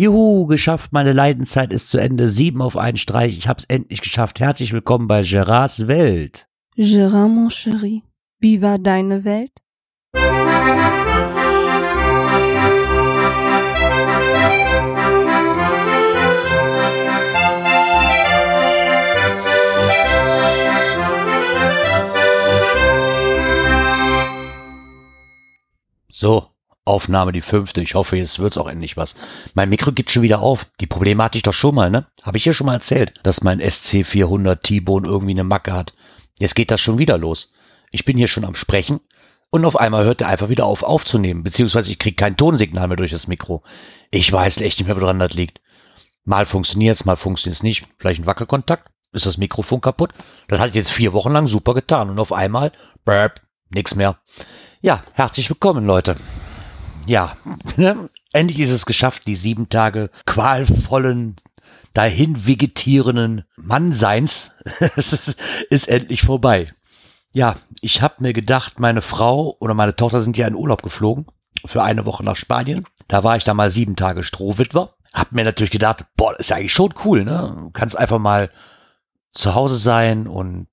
Juhu, geschafft, meine Leidenszeit ist zu Ende. Sieben auf einen Streich, ich hab's endlich geschafft. Herzlich willkommen bei Gerards Welt. Gérard, mon chéri, wie war deine Welt? So, Aufnahme die fünfte. Ich hoffe, jetzt wird's auch endlich was. Mein Mikro gibt schon wieder auf. Die Probleme hatte ich doch schon mal, ne? Habe ich hier schon mal erzählt, dass mein SC400 T-Bone irgendwie eine Macke hat. Jetzt geht das schon wieder los. Ich bin hier schon am Sprechen und auf einmal hört er einfach wieder auf aufzunehmen, beziehungsweise ich kriege kein Tonsignal mehr durch das Mikro. Ich weiß echt nicht mehr, woran das liegt. Mal funktioniert's, mal funktioniert's nicht. Vielleicht ein Wackelkontakt? Ist das Mikrofon kaputt? Das hat jetzt vier Wochen lang super getan und auf einmal, burp, nix mehr. Ja, herzlich willkommen, Leute ja, ne? endlich ist es geschafft, die sieben Tage qualvollen, dahin vegetierenden Mannseins ist endlich vorbei. Ja, ich habe mir gedacht, meine Frau oder meine Tochter sind ja in Urlaub geflogen für eine Woche nach Spanien. Da war ich da mal sieben Tage Strohwitwer. Hab mir natürlich gedacht, boah, ist ja eigentlich schon cool, ne? Du kannst einfach mal zu Hause sein und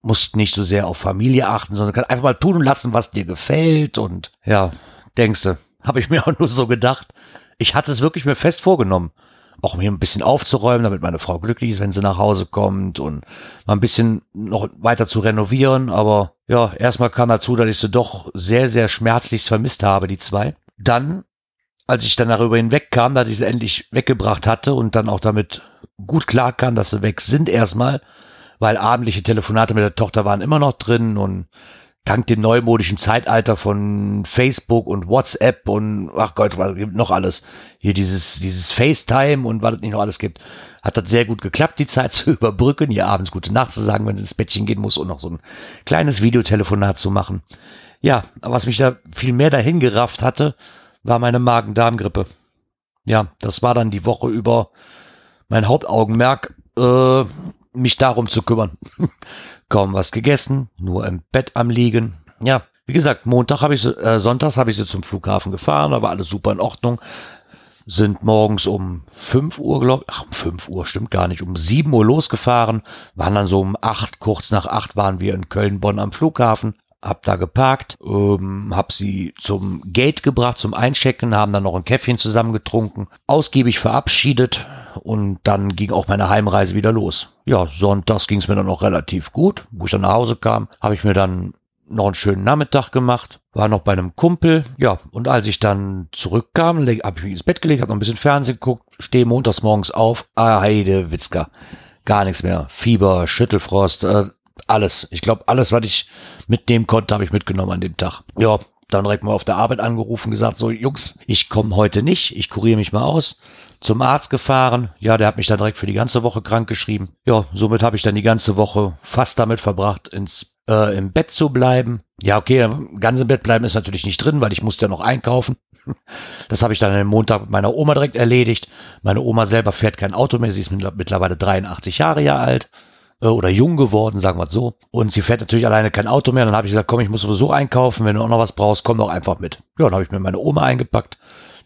musst nicht so sehr auf Familie achten, sondern kannst einfach mal tun und lassen, was dir gefällt und ja, denkst du, habe ich mir auch nur so gedacht. Ich hatte es wirklich mir fest vorgenommen, auch mir ein bisschen aufzuräumen, damit meine Frau glücklich ist, wenn sie nach Hause kommt und mal ein bisschen noch weiter zu renovieren. Aber ja, erstmal kam dazu, dass ich sie doch sehr, sehr schmerzlich vermisst habe, die zwei. Dann, als ich dann darüber hinwegkam, dass ich sie endlich weggebracht hatte und dann auch damit gut klar kam, dass sie weg sind erstmal, weil abendliche Telefonate mit der Tochter waren immer noch drin und dank dem neumodischen Zeitalter von Facebook und WhatsApp und ach Gott, was gibt noch alles. Hier dieses, dieses FaceTime und was es nicht noch alles gibt, hat das sehr gut geklappt, die Zeit zu überbrücken, ihr abends gute Nacht zu sagen, wenn sie ins Bettchen gehen muss und noch so ein kleines Videotelefonat zu machen. Ja, aber was mich da viel mehr dahin gerafft hatte, war meine Magen-Darm-Grippe. Ja, das war dann die Woche über mein Hauptaugenmerk, äh, mich darum zu kümmern. kaum was gegessen, nur im Bett am Liegen. Ja, wie gesagt, Montag habe ich sie, äh, sonntags habe ich sie zum Flughafen gefahren, da war alles super in Ordnung. Sind morgens um 5 Uhr, glaube ich, ach, um 5 Uhr, stimmt gar nicht, um 7 Uhr losgefahren, waren dann so um 8, kurz nach 8 waren wir in Köln-Bonn am Flughafen, hab da geparkt, ähm, hab sie zum Gate gebracht, zum Einchecken, haben dann noch ein Käffchen zusammen getrunken, ausgiebig verabschiedet, und dann ging auch meine Heimreise wieder los. Ja, sonntags ging es mir dann noch relativ gut. Wo ich dann nach Hause kam, habe ich mir dann noch einen schönen Nachmittag gemacht, war noch bei einem Kumpel, ja, und als ich dann zurückkam, habe ich mich ins Bett gelegt, habe noch ein bisschen Fernsehen geguckt, stehe montags morgens auf, ah, Heide, Witzka, gar nichts mehr, Fieber, Schüttelfrost, äh, alles. Ich glaube, alles, was ich mitnehmen konnte, habe ich mitgenommen an dem Tag. Ja, dann direkt mal auf der Arbeit angerufen, gesagt, so, Jungs, ich komme heute nicht, ich kuriere mich mal aus zum Arzt gefahren. Ja, der hat mich dann direkt für die ganze Woche krank geschrieben. Ja, somit habe ich dann die ganze Woche fast damit verbracht, ins äh, im Bett zu bleiben. Ja, okay, ganz im Bett bleiben ist natürlich nicht drin, weil ich musste ja noch einkaufen. Das habe ich dann am Montag mit meiner Oma direkt erledigt. Meine Oma selber fährt kein Auto mehr. Sie ist mittlerweile 83 Jahre ja alt äh, oder jung geworden, sagen wir es so. Und sie fährt natürlich alleine kein Auto mehr. Dann habe ich gesagt, komm, ich muss sowieso einkaufen. Wenn du auch noch was brauchst, komm doch einfach mit. Ja, dann habe ich mir meine Oma eingepackt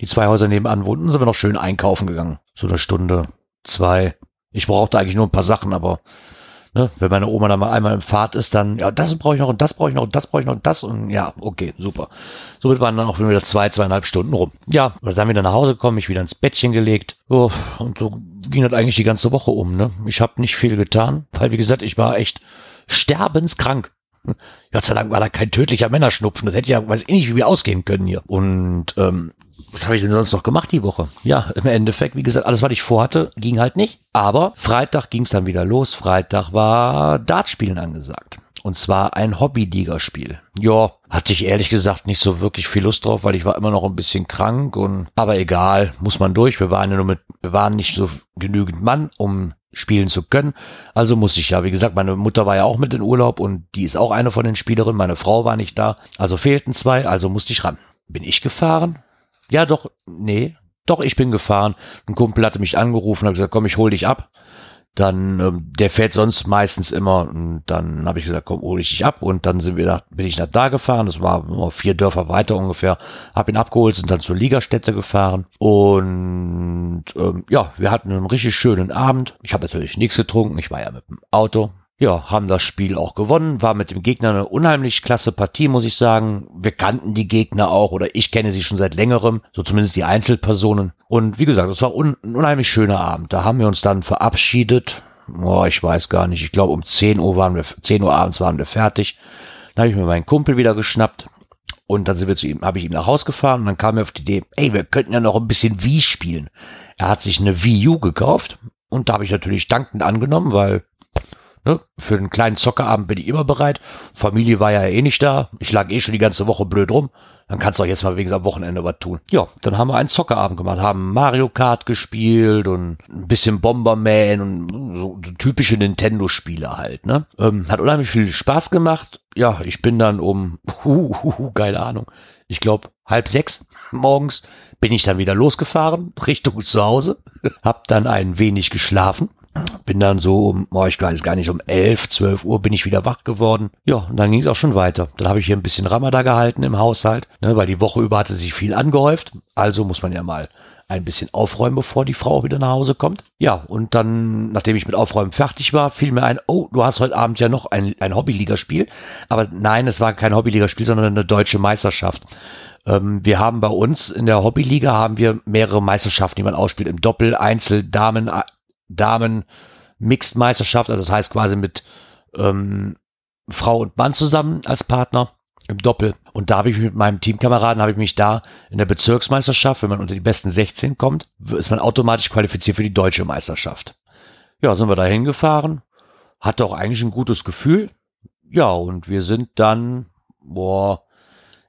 die zwei Häuser nebenan wohnten, sind wir noch schön einkaufen gegangen. So eine Stunde, zwei. Ich brauchte eigentlich nur ein paar Sachen, aber ne, wenn meine Oma dann mal einmal im Fahrt ist, dann, ja, das brauche ich noch und das brauche ich noch und das brauche ich noch und das und ja, okay, super. Somit waren dann auch wieder zwei, zweieinhalb Stunden rum. Ja, dann wieder nach Hause gekommen, mich wieder ins Bettchen gelegt. Oh, und so ging das eigentlich die ganze Woche um. Ne? Ich habe nicht viel getan, weil wie gesagt, ich war echt sterbenskrank. Gott sei Dank war da kein tödlicher Männerschnupfen. Das hätte ja, weiß ich nicht, wie wir ausgehen können hier. Und ähm, was habe ich denn sonst noch gemacht die Woche? Ja, im Endeffekt, wie gesagt, alles, was ich vorhatte, ging halt nicht. Aber Freitag ging es dann wieder los. Freitag war Dartspielen angesagt. Und zwar ein Hobby-Liga-Spiel. Ja, hatte ich ehrlich gesagt nicht so wirklich viel Lust drauf, weil ich war immer noch ein bisschen krank und, aber egal, muss man durch. Wir waren ja nur mit, wir waren nicht so genügend Mann, um spielen zu können. Also muss ich ja, wie gesagt, meine Mutter war ja auch mit in Urlaub und die ist auch eine von den Spielerinnen. Meine Frau war nicht da. Also fehlten zwei, also musste ich ran. Bin ich gefahren? Ja, doch, nee, doch, ich bin gefahren. Ein Kumpel hatte mich angerufen, hat gesagt, komm, ich hol dich ab. Dann, ähm, der fährt sonst meistens immer. Und dann habe ich gesagt, komm, hole ich dich ab. Und dann sind wir da, bin ich nach da gefahren. Das war vier Dörfer weiter ungefähr. Hab ihn abgeholt, sind dann zur Ligastätte gefahren. Und ähm, ja, wir hatten einen richtig schönen Abend. Ich habe natürlich nichts getrunken. Ich war ja mit dem Auto ja, haben das Spiel auch gewonnen, war mit dem Gegner eine unheimlich klasse Partie, muss ich sagen. Wir kannten die Gegner auch oder ich kenne sie schon seit längerem, so zumindest die Einzelpersonen. Und wie gesagt, es war un ein unheimlich schöner Abend. Da haben wir uns dann verabschiedet. Boah, ich weiß gar nicht. Ich glaube, um 10 Uhr waren wir, 10 Uhr abends waren wir fertig. Dann habe ich mir meinen Kumpel wieder geschnappt. Und dann sind wir zu ihm, habe ich ihm nach Haus gefahren und dann kam er auf die Idee, ey, wir könnten ja noch ein bisschen Wii spielen. Er hat sich eine Wii U gekauft und da habe ich natürlich dankend angenommen, weil Ne? Für einen kleinen Zockerabend bin ich immer bereit. Familie war ja eh nicht da. Ich lag eh schon die ganze Woche blöd rum. Dann kannst du auch jetzt mal wegen am Wochenende was tun. Ja, dann haben wir einen Zockerabend gemacht, haben Mario Kart gespielt und ein bisschen Bomberman und so typische Nintendo-Spiele halt. Ne? Ähm, hat unheimlich viel Spaß gemacht. Ja, ich bin dann um, uh, uh, uh, keine Ahnung, ich glaube halb sechs morgens bin ich dann wieder losgefahren Richtung zu Hause. Hab dann ein wenig geschlafen bin dann so um, oh, ich weiß gar nicht, um elf, zwölf Uhr bin ich wieder wach geworden. Ja, und dann ging es auch schon weiter. Dann habe ich hier ein bisschen Ramadan gehalten im Haushalt, ne, weil die Woche über hatte sich viel angehäuft. Also muss man ja mal ein bisschen aufräumen, bevor die Frau wieder nach Hause kommt. Ja, und dann, nachdem ich mit Aufräumen fertig war, fiel mir ein, oh, du hast heute Abend ja noch ein, ein Hobbyligaspiel. Aber nein, es war kein Hobbyligaspiel, sondern eine deutsche Meisterschaft ähm, wir haben bei uns in der Hobbyliga haben wir mehrere Meisterschaften, die man ausspielt. Im Doppel, Einzel, Damen, Damen Mixed Meisterschaft, also das heißt quasi mit ähm, Frau und Mann zusammen als Partner im Doppel. Und da habe ich mit meinem Teamkameraden, habe ich mich da in der Bezirksmeisterschaft, wenn man unter die besten 16 kommt, ist man automatisch qualifiziert für die deutsche Meisterschaft. Ja, sind wir da hingefahren, hatte auch eigentlich ein gutes Gefühl. Ja, und wir sind dann, boah,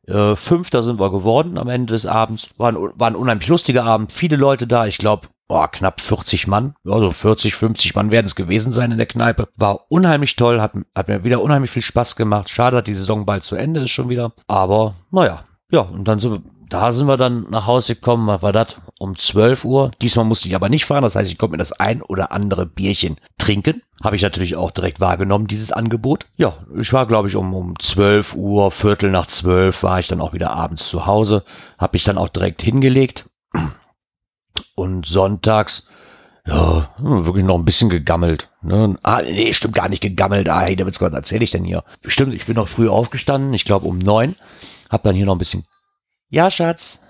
äh, Fünfter sind wir geworden am Ende des Abends. War ein, war ein unheimlich lustiger Abend, viele Leute da. Ich glaube, boah, knapp 40 Mann, also 40, 50 Mann werden es gewesen sein in der Kneipe. War unheimlich toll, hat, hat mir wieder unheimlich viel Spaß gemacht. Schade, dass die Saison bald zu Ende ist schon wieder. Aber naja, ja, und dann sind wir, da sind wir dann nach Hause gekommen, was war das? Um 12 Uhr. Diesmal musste ich aber nicht fahren, das heißt, ich konnte mir das ein oder andere Bierchen trinken. Habe ich natürlich auch direkt wahrgenommen, dieses Angebot. Ja, ich war, glaube ich, um, um 12 Uhr, Viertel nach 12 war ich dann auch wieder abends zu Hause. Habe ich dann auch direkt hingelegt und sonntags, ja, wirklich noch ein bisschen gegammelt. Ne? Ah, nee, stimmt gar nicht gegammelt. Ah, hey, was erzähle ich denn hier? Stimmt, ich bin noch früh aufgestanden, ich glaube um neun. Hab dann hier noch ein bisschen. Ja, Schatz.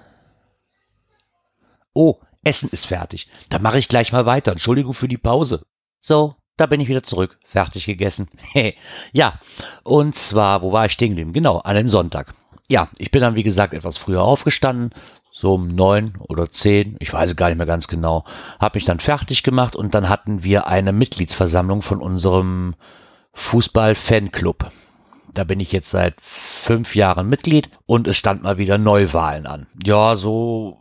Oh, Essen ist fertig. Dann mache ich gleich mal weiter. Entschuldigung für die Pause. So, da bin ich wieder zurück. Fertig gegessen. ja, und zwar, wo war ich stehen geblieben? Genau, an einem Sonntag. Ja, ich bin dann, wie gesagt, etwas früher aufgestanden, so um neun oder zehn, ich weiß gar nicht mehr ganz genau, habe mich dann fertig gemacht und dann hatten wir eine Mitgliedsversammlung von unserem Fußball-Fanclub. Da bin ich jetzt seit fünf Jahren Mitglied und es stand mal wieder Neuwahlen an. Ja, so.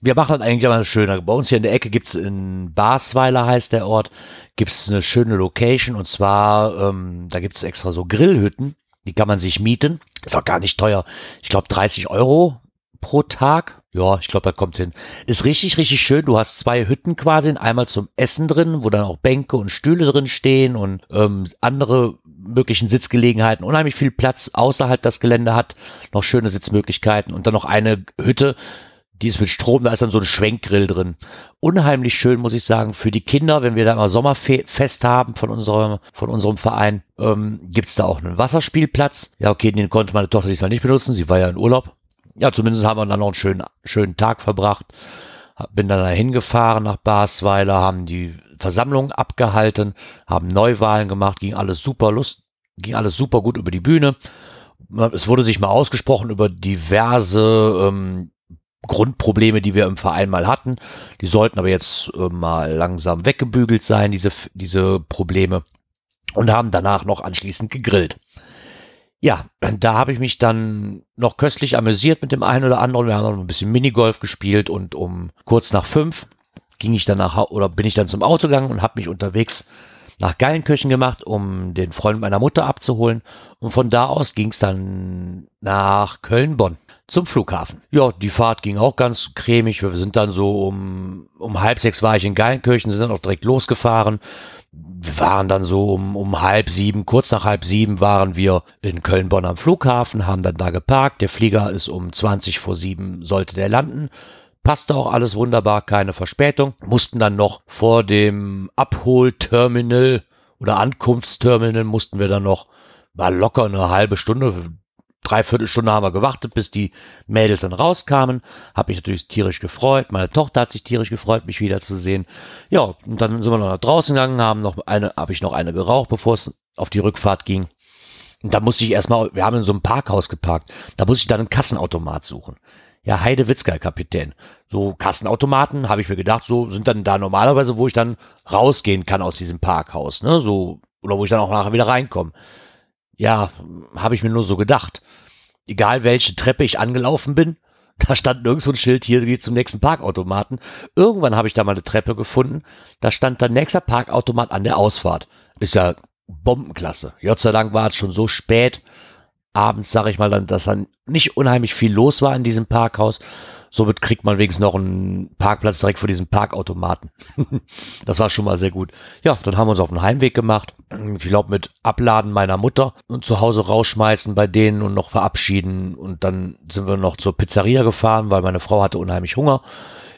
Wir machen das eigentlich immer schöner. Bei uns hier in der Ecke gibt's in Basweiler heißt der Ort, gibt's eine schöne Location und zwar, ähm, da gibt's extra so Grillhütten. Die kann man sich mieten. Ist auch gar nicht teuer. Ich glaube 30 Euro pro Tag. Ja, ich glaube, da kommt hin. Ist richtig, richtig schön. Du hast zwei Hütten quasi, einmal zum Essen drin, wo dann auch Bänke und Stühle drin stehen und ähm, andere möglichen Sitzgelegenheiten. Unheimlich viel Platz außerhalb das Gelände hat, noch schöne Sitzmöglichkeiten und dann noch eine Hütte, die ist mit Strom, da ist dann so ein Schwenkgrill drin. Unheimlich schön, muss ich sagen, für die Kinder, wenn wir da mal Sommerfest haben von unserem, von unserem Verein, ähm, gibt's da auch einen Wasserspielplatz. Ja, okay, den konnte meine Tochter diesmal nicht benutzen, sie war ja in Urlaub ja, zumindest haben wir dann noch einen schönen, schönen Tag verbracht. Bin dann dahin gefahren nach Basweiler, haben die Versammlung abgehalten, haben Neuwahlen gemacht, ging alles super lust, ging alles super gut über die Bühne. Es wurde sich mal ausgesprochen über diverse ähm, Grundprobleme, die wir im Verein mal hatten. Die sollten aber jetzt äh, mal langsam weggebügelt sein, diese, diese Probleme. Und haben danach noch anschließend gegrillt ja, da habe ich mich dann noch köstlich amüsiert mit dem einen oder anderen. Wir haben noch ein bisschen Minigolf gespielt und um kurz nach fünf ging ich dann nach oder bin ich dann zum Auto gegangen und habe mich unterwegs nach Geilenkirchen gemacht, um den Freund meiner Mutter abzuholen. Und von da aus ging es dann nach Köln-Bonn zum Flughafen. Ja, die Fahrt ging auch ganz cremig. Wir sind dann so um, um halb sechs war ich in Geilenkirchen, sind dann auch direkt losgefahren. Wir waren dann so um, um halb sieben, kurz nach halb sieben waren wir in Köln-Bonn am Flughafen, haben dann da geparkt. Der Flieger ist um 20 vor sieben, sollte der landen. Passte auch alles wunderbar, keine Verspätung. Mussten dann noch vor dem Abholterminal oder Ankunftsterminal mussten wir dann noch, war locker eine halbe Stunde, dreiviertel Stunde haben wir gewartet, bis die Mädels dann rauskamen. Hab mich natürlich tierisch gefreut. Meine Tochter hat sich tierisch gefreut, mich wiederzusehen. Ja, und dann sind wir noch nach draußen gegangen, haben noch eine, habe ich noch eine geraucht, bevor es auf die Rückfahrt ging. Und da musste ich erstmal, wir haben in so einem Parkhaus geparkt, da musste ich dann einen Kassenautomat suchen. Ja, Heide Witzgeil, Kapitän. So Kassenautomaten, habe ich mir gedacht, so sind dann da normalerweise, wo ich dann rausgehen kann aus diesem Parkhaus, ne? So, oder wo ich dann auch nachher wieder reinkomme. Ja, habe ich mir nur so gedacht egal welche Treppe ich angelaufen bin, da stand nirgendwo ein Schild, hier geht zum nächsten Parkautomaten. Irgendwann habe ich da mal eine Treppe gefunden, da stand der nächste Parkautomat an der Ausfahrt. Ist ja Bombenklasse. Gott sei Dank war es schon so spät, abends, sage ich mal, dann, dass dann nicht unheimlich viel los war in diesem Parkhaus. Somit kriegt man wenigstens noch einen Parkplatz direkt vor diesem Parkautomaten. das war schon mal sehr gut. Ja, dann haben wir uns auf den Heimweg gemacht. Ich glaube, mit Abladen meiner Mutter und zu Hause rausschmeißen bei denen und noch verabschieden. Und dann sind wir noch zur Pizzeria gefahren, weil meine Frau hatte unheimlich Hunger.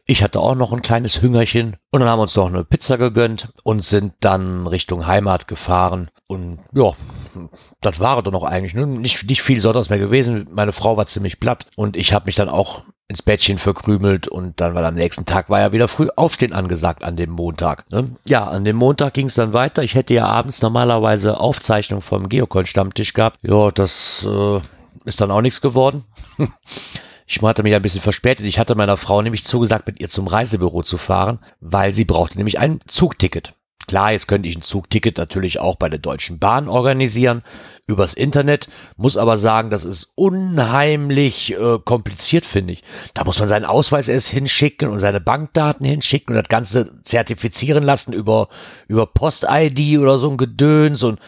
Ich hatte auch noch ein kleines Hüngerchen und dann haben wir uns noch eine Pizza gegönnt und sind dann Richtung Heimat gefahren. Und ja, das war doch noch eigentlich. Ne? Nicht, nicht viel sonst mehr gewesen. Meine Frau war ziemlich platt und ich habe mich dann auch ins Bettchen verkrümelt und dann, weil am nächsten Tag war ja wieder früh aufstehen angesagt an dem Montag. Ne? Ja, an dem Montag ging es dann weiter. Ich hätte ja abends normalerweise Aufzeichnung vom Geocoin-Stammtisch gehabt. Ja, das äh, ist dann auch nichts geworden. Ich hatte mich ein bisschen verspätet. Ich hatte meiner Frau nämlich zugesagt, mit ihr zum Reisebüro zu fahren, weil sie brauchte nämlich ein Zugticket. Klar, jetzt könnte ich ein Zugticket natürlich auch bei der Deutschen Bahn organisieren, übers Internet, muss aber sagen, das ist unheimlich äh, kompliziert, finde ich. Da muss man seinen Ausweis erst hinschicken und seine Bankdaten hinschicken und das Ganze zertifizieren lassen über, über Post-ID oder so ein Gedöns und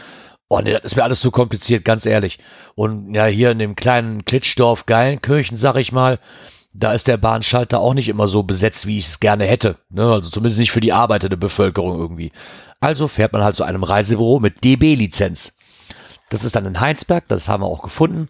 Oh nee, das ist mir alles zu kompliziert, ganz ehrlich. Und ja, hier in dem kleinen Klitschdorf Geilenkirchen, sag ich mal, da ist der Bahnschalter auch nicht immer so besetzt, wie ich es gerne hätte. Ne? Also zumindest nicht für die arbeitende Bevölkerung irgendwie. Also fährt man halt zu einem Reisebüro mit DB-Lizenz. Das ist dann in Heinsberg, das haben wir auch gefunden.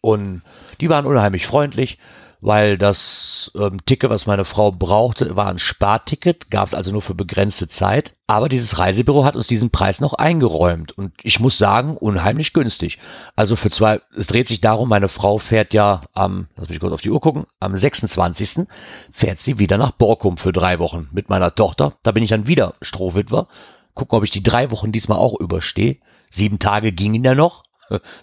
Und die waren unheimlich freundlich weil das ähm, Ticket, was meine Frau brauchte, war ein Sparticket, gab es also nur für begrenzte Zeit. Aber dieses Reisebüro hat uns diesen Preis noch eingeräumt und ich muss sagen, unheimlich günstig. Also für zwei, es dreht sich darum, meine Frau fährt ja am, lass mich kurz auf die Uhr gucken, am 26. fährt sie wieder nach Borkum für drei Wochen mit meiner Tochter. Da bin ich dann wieder Strohwitwer. Gucken, ob ich die drei Wochen diesmal auch überstehe. Sieben Tage gingen ja noch.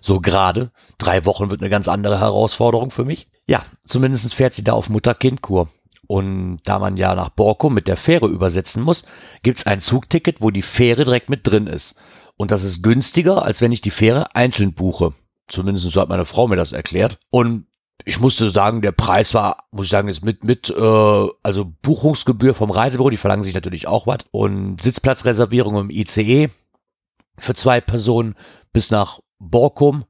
So gerade. Drei Wochen wird eine ganz andere Herausforderung für mich. Ja, zumindest fährt sie da auf Mutter-Kind-Kur. Und da man ja nach Borkum mit der Fähre übersetzen muss, gibt's ein Zugticket, wo die Fähre direkt mit drin ist. Und das ist günstiger, als wenn ich die Fähre einzeln buche. Zumindest so hat meine Frau mir das erklärt. Und ich musste sagen, der Preis war, muss ich sagen, jetzt mit, mit, äh, also Buchungsgebühr vom Reisebüro, die verlangen sich natürlich auch was. Und Sitzplatzreservierung im ICE für zwei Personen bis nach Borkum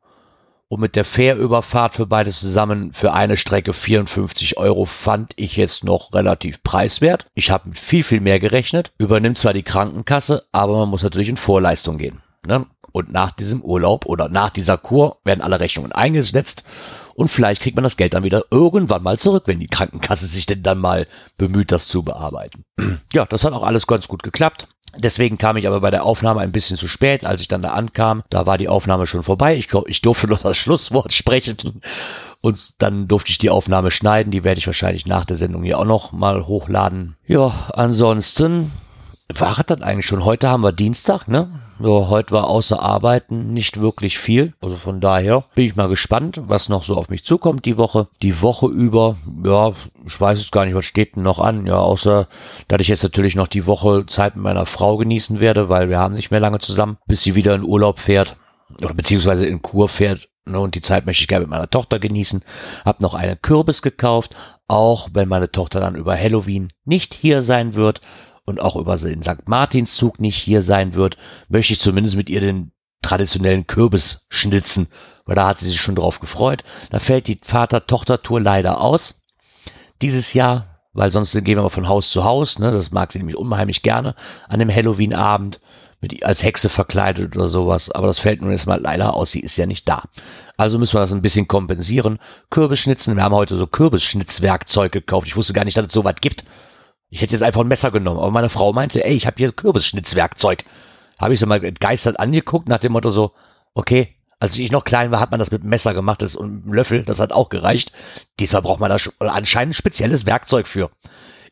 und mit der Fährüberfahrt für beide zusammen für eine Strecke 54 Euro fand ich jetzt noch relativ preiswert. Ich habe mit viel, viel mehr gerechnet. Übernimmt zwar die Krankenkasse, aber man muss natürlich in Vorleistung gehen. Ne? Und nach diesem Urlaub oder nach dieser Kur werden alle Rechnungen eingesetzt und vielleicht kriegt man das Geld dann wieder irgendwann mal zurück, wenn die Krankenkasse sich denn dann mal bemüht, das zu bearbeiten. Ja, das hat auch alles ganz gut geklappt. Deswegen kam ich aber bei der Aufnahme ein bisschen zu spät, als ich dann da ankam. Da war die Aufnahme schon vorbei. Ich, ich durfte noch das Schlusswort sprechen. Und dann durfte ich die Aufnahme schneiden. Die werde ich wahrscheinlich nach der Sendung hier auch noch mal hochladen. Ja, ansonsten war das eigentlich schon. Heute haben wir Dienstag, ne? So, heute war außer Arbeiten nicht wirklich viel. Also von daher bin ich mal gespannt, was noch so auf mich zukommt die Woche. Die Woche über, ja, ich weiß es gar nicht, was steht denn noch an. Ja, außer, dass ich jetzt natürlich noch die Woche Zeit mit meiner Frau genießen werde, weil wir haben nicht mehr lange zusammen, bis sie wieder in Urlaub fährt. Oder beziehungsweise in Kur fährt. Ne, und die Zeit möchte ich gerne mit meiner Tochter genießen. Hab noch einen Kürbis gekauft, auch wenn meine Tochter dann über Halloween nicht hier sein wird und auch über den St. Martinszug nicht hier sein wird, möchte ich zumindest mit ihr den traditionellen Kürbis schnitzen, weil da hat sie sich schon drauf gefreut. Da fällt die Vater-Tochter-Tour leider aus. Dieses Jahr, weil sonst gehen wir mal von Haus zu Haus, ne? das mag sie nämlich unheimlich gerne, an dem Halloween-Abend mit als Hexe verkleidet oder sowas, aber das fällt nun erstmal leider aus, sie ist ja nicht da. Also müssen wir das ein bisschen kompensieren. Kürbisschnitzen, wir haben heute so Kürbisschnitzwerkzeug gekauft. Ich wusste gar nicht, dass es so was gibt. Ich hätte jetzt einfach ein Messer genommen, aber meine Frau meinte, ey, ich habe hier Kürbisschnitzwerkzeug. Habe ich so mal entgeistert angeguckt, nach dem Motto so, okay, als ich noch klein war, hat man das mit Messer gemacht das, und einem Löffel, das hat auch gereicht. Diesmal braucht man da anscheinend spezielles Werkzeug für.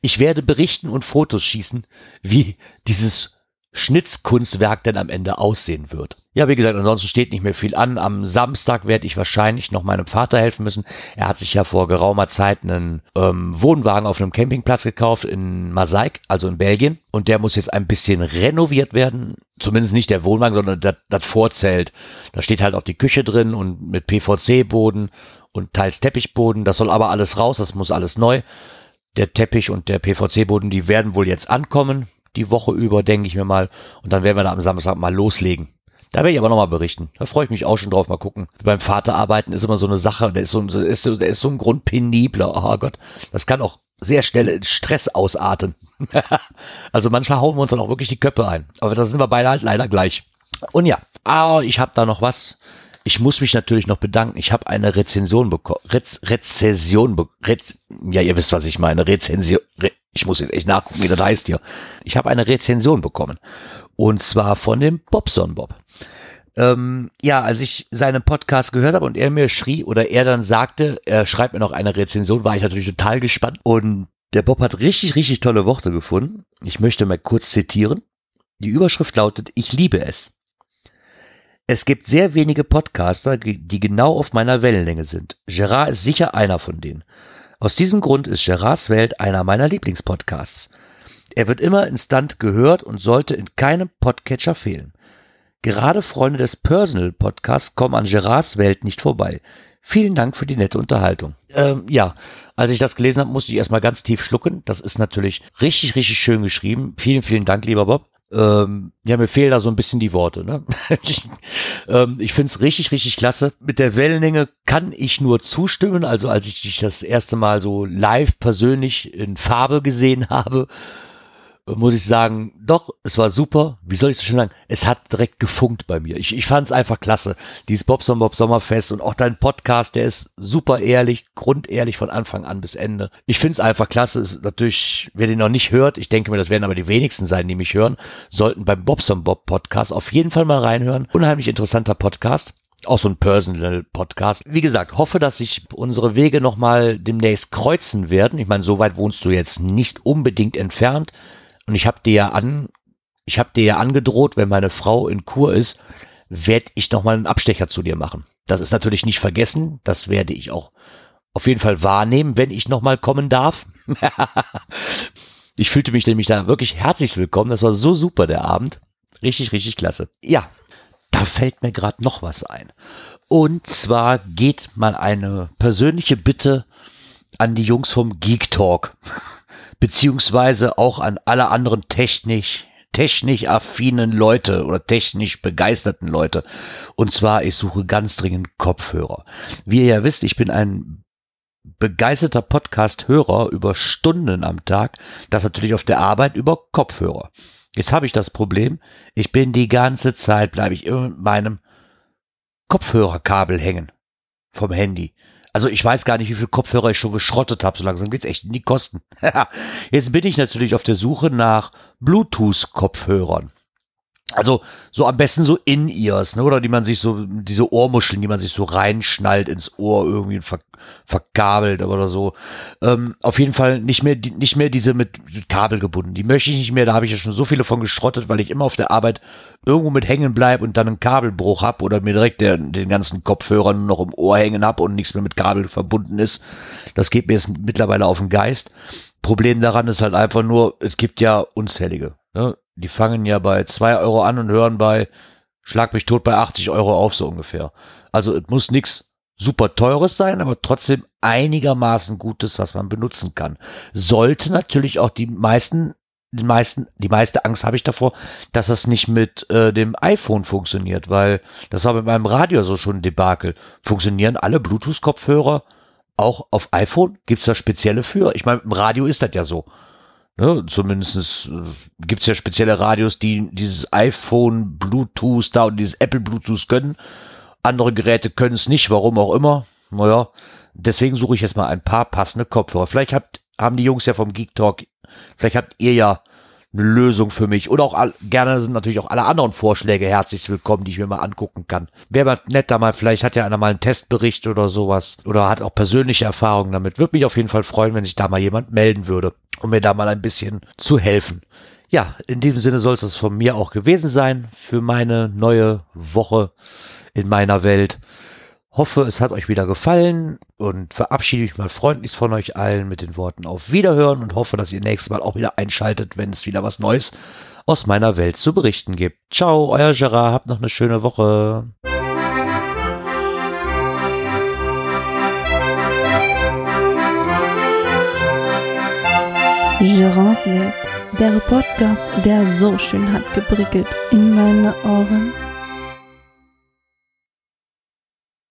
Ich werde berichten und Fotos schießen, wie dieses Schnitzkunstwerk denn am Ende aussehen wird. Ja, wie gesagt, ansonsten steht nicht mehr viel an. Am Samstag werde ich wahrscheinlich noch meinem Vater helfen müssen. Er hat sich ja vor geraumer Zeit einen ähm, Wohnwagen auf einem Campingplatz gekauft in Masaik, also in Belgien. Und der muss jetzt ein bisschen renoviert werden. Zumindest nicht der Wohnwagen, sondern das, das Vorzelt. Da steht halt auch die Küche drin und mit PVC-Boden und teils Teppichboden. Das soll aber alles raus, das muss alles neu. Der Teppich und der PVC-Boden, die werden wohl jetzt ankommen die Woche über, denke ich mir mal. Und dann werden wir da am Samstag mal loslegen. Da werde ich aber nochmal berichten. Da freue ich mich auch schon drauf. Mal gucken. Beim Vater arbeiten ist immer so eine Sache. Der ist so, der ist so, der ist so ein Grundpenibler. Oh Gott. Das kann auch sehr schnell in Stress ausarten. also manchmal hauen wir uns dann auch wirklich die Köpfe ein. Aber das sind wir beide halt leider gleich. Und ja, ah, ich habe da noch was. Ich muss mich natürlich noch bedanken. Ich habe eine Rezension bekommen. Rez Rezession. Be Rez ja, ihr wisst, was ich meine. Rezension. Re ich muss jetzt echt nachgucken, wie das heißt hier. Ich habe eine Rezension bekommen. Und zwar von dem Bobson Bob. Ähm, ja, als ich seinen Podcast gehört habe und er mir schrie oder er dann sagte, er schreibt mir noch eine Rezension, war ich natürlich total gespannt. Und der Bob hat richtig, richtig tolle Worte gefunden. Ich möchte mal kurz zitieren. Die Überschrift lautet, ich liebe es. Es gibt sehr wenige Podcaster, die genau auf meiner Wellenlänge sind. Gerard ist sicher einer von denen. Aus diesem Grund ist Gerards Welt einer meiner Lieblingspodcasts. Er wird immer instant gehört und sollte in keinem Podcatcher fehlen. Gerade Freunde des Personal Podcasts kommen an Gerards Welt nicht vorbei. Vielen Dank für die nette Unterhaltung. Ähm, ja, als ich das gelesen habe, musste ich erstmal ganz tief schlucken. Das ist natürlich richtig, richtig schön geschrieben. Vielen, vielen Dank, lieber Bob. Ähm, ja, mir fehlen da so ein bisschen die Worte. Ne? ähm, ich finde es richtig, richtig klasse. Mit der Wellenlänge kann ich nur zustimmen. Also als ich dich das erste Mal so live persönlich in Farbe gesehen habe, muss ich sagen, doch, es war super. Wie soll ich so schön sagen? Es hat direkt gefunkt bei mir. Ich, ich fand es einfach klasse. Dieses Bobson Bob Sommerfest und auch dein Podcast, der ist super ehrlich, grundehrlich von Anfang an bis Ende. Ich finde es einfach klasse. Ist natürlich, wer den noch nicht hört, ich denke mir, das werden aber die wenigsten sein, die mich hören, sollten beim Bobson Bob Podcast auf jeden Fall mal reinhören. Unheimlich interessanter Podcast auch so ein Personal Podcast. Wie gesagt, hoffe, dass sich unsere Wege nochmal demnächst kreuzen werden. Ich meine, so weit wohnst du jetzt nicht unbedingt entfernt. Und ich habe dir ja an, ich habe dir ja angedroht, wenn meine Frau in Kur ist, werde ich noch mal einen Abstecher zu dir machen. Das ist natürlich nicht vergessen. Das werde ich auch auf jeden Fall wahrnehmen, wenn ich noch mal kommen darf. ich fühlte mich nämlich da wirklich herzlich willkommen. Das war so super der Abend. Richtig, richtig klasse. Ja, da fällt mir gerade noch was ein. Und zwar geht mal eine persönliche Bitte an die Jungs vom Geek Talk beziehungsweise auch an alle anderen technisch technisch affinen Leute oder technisch begeisterten Leute. Und zwar, ich suche ganz dringend Kopfhörer. Wie ihr ja wisst, ich bin ein begeisterter Podcast-Hörer über Stunden am Tag. Das natürlich auf der Arbeit über Kopfhörer. Jetzt habe ich das Problem, ich bin die ganze Zeit, bleibe ich immer mit meinem Kopfhörerkabel hängen vom Handy. Also ich weiß gar nicht, wie viel Kopfhörer ich schon geschrottet habe. So langsam geht's echt in die Kosten. Jetzt bin ich natürlich auf der Suche nach Bluetooth-Kopfhörern. Also so am besten so In-Ears, ne? oder die man sich so, diese Ohrmuscheln, die man sich so reinschnallt ins Ohr irgendwie ver, verkabelt oder so. Ähm, auf jeden Fall nicht mehr, nicht mehr diese mit Kabel gebunden. Die möchte ich nicht mehr, da habe ich ja schon so viele von geschrottet, weil ich immer auf der Arbeit irgendwo mit hängen bleib und dann einen Kabelbruch hab oder mir direkt der, den ganzen Kopfhörer nur noch im Ohr hängen hab und nichts mehr mit Kabel verbunden ist. Das geht mir jetzt mittlerweile auf den Geist. Problem daran ist halt einfach nur, es gibt ja unzählige. Ne? Die fangen ja bei zwei Euro an und hören bei Schlag mich tot bei 80 Euro auf, so ungefähr. Also es muss nichts super teures sein, aber trotzdem einigermaßen gutes, was man benutzen kann. Sollte natürlich auch die meisten die meisten, die meiste Angst habe ich davor, dass das nicht mit äh, dem iPhone funktioniert, weil das war mit meinem Radio so schon ein Debakel. Funktionieren alle Bluetooth-Kopfhörer auch auf iPhone? Gibt's da spezielle für? Ich meine, im Radio ist das ja so. Ne, zumindest äh, gibt's ja spezielle Radios, die dieses iPhone Bluetooth da und dieses Apple Bluetooth können. Andere Geräte können es nicht, warum auch immer. Naja, deswegen suche ich jetzt mal ein paar passende Kopfhörer. Vielleicht habt, haben die Jungs ja vom Geek Talk, vielleicht habt ihr ja eine Lösung für mich. Oder auch gerne sind natürlich auch alle anderen Vorschläge herzlich willkommen, die ich mir mal angucken kann. Wäre mal nett, da mal, vielleicht hat ja einer mal einen Testbericht oder sowas. Oder hat auch persönliche Erfahrungen damit. Würde mich auf jeden Fall freuen, wenn sich da mal jemand melden würde, um mir da mal ein bisschen zu helfen. Ja, in diesem Sinne soll es das von mir auch gewesen sein für meine neue Woche in meiner Welt. Hoffe, es hat euch wieder gefallen und verabschiede mich mal freundlichst von euch allen mit den Worten auf Wiederhören und hoffe, dass ihr nächstes Mal auch wieder einschaltet, wenn es wieder was Neues aus meiner Welt zu berichten gibt. Ciao, euer Gerard, habt noch eine schöne Woche. Gerards Welt, der Podcast, der so schön hat geprickelt in meine Ohren.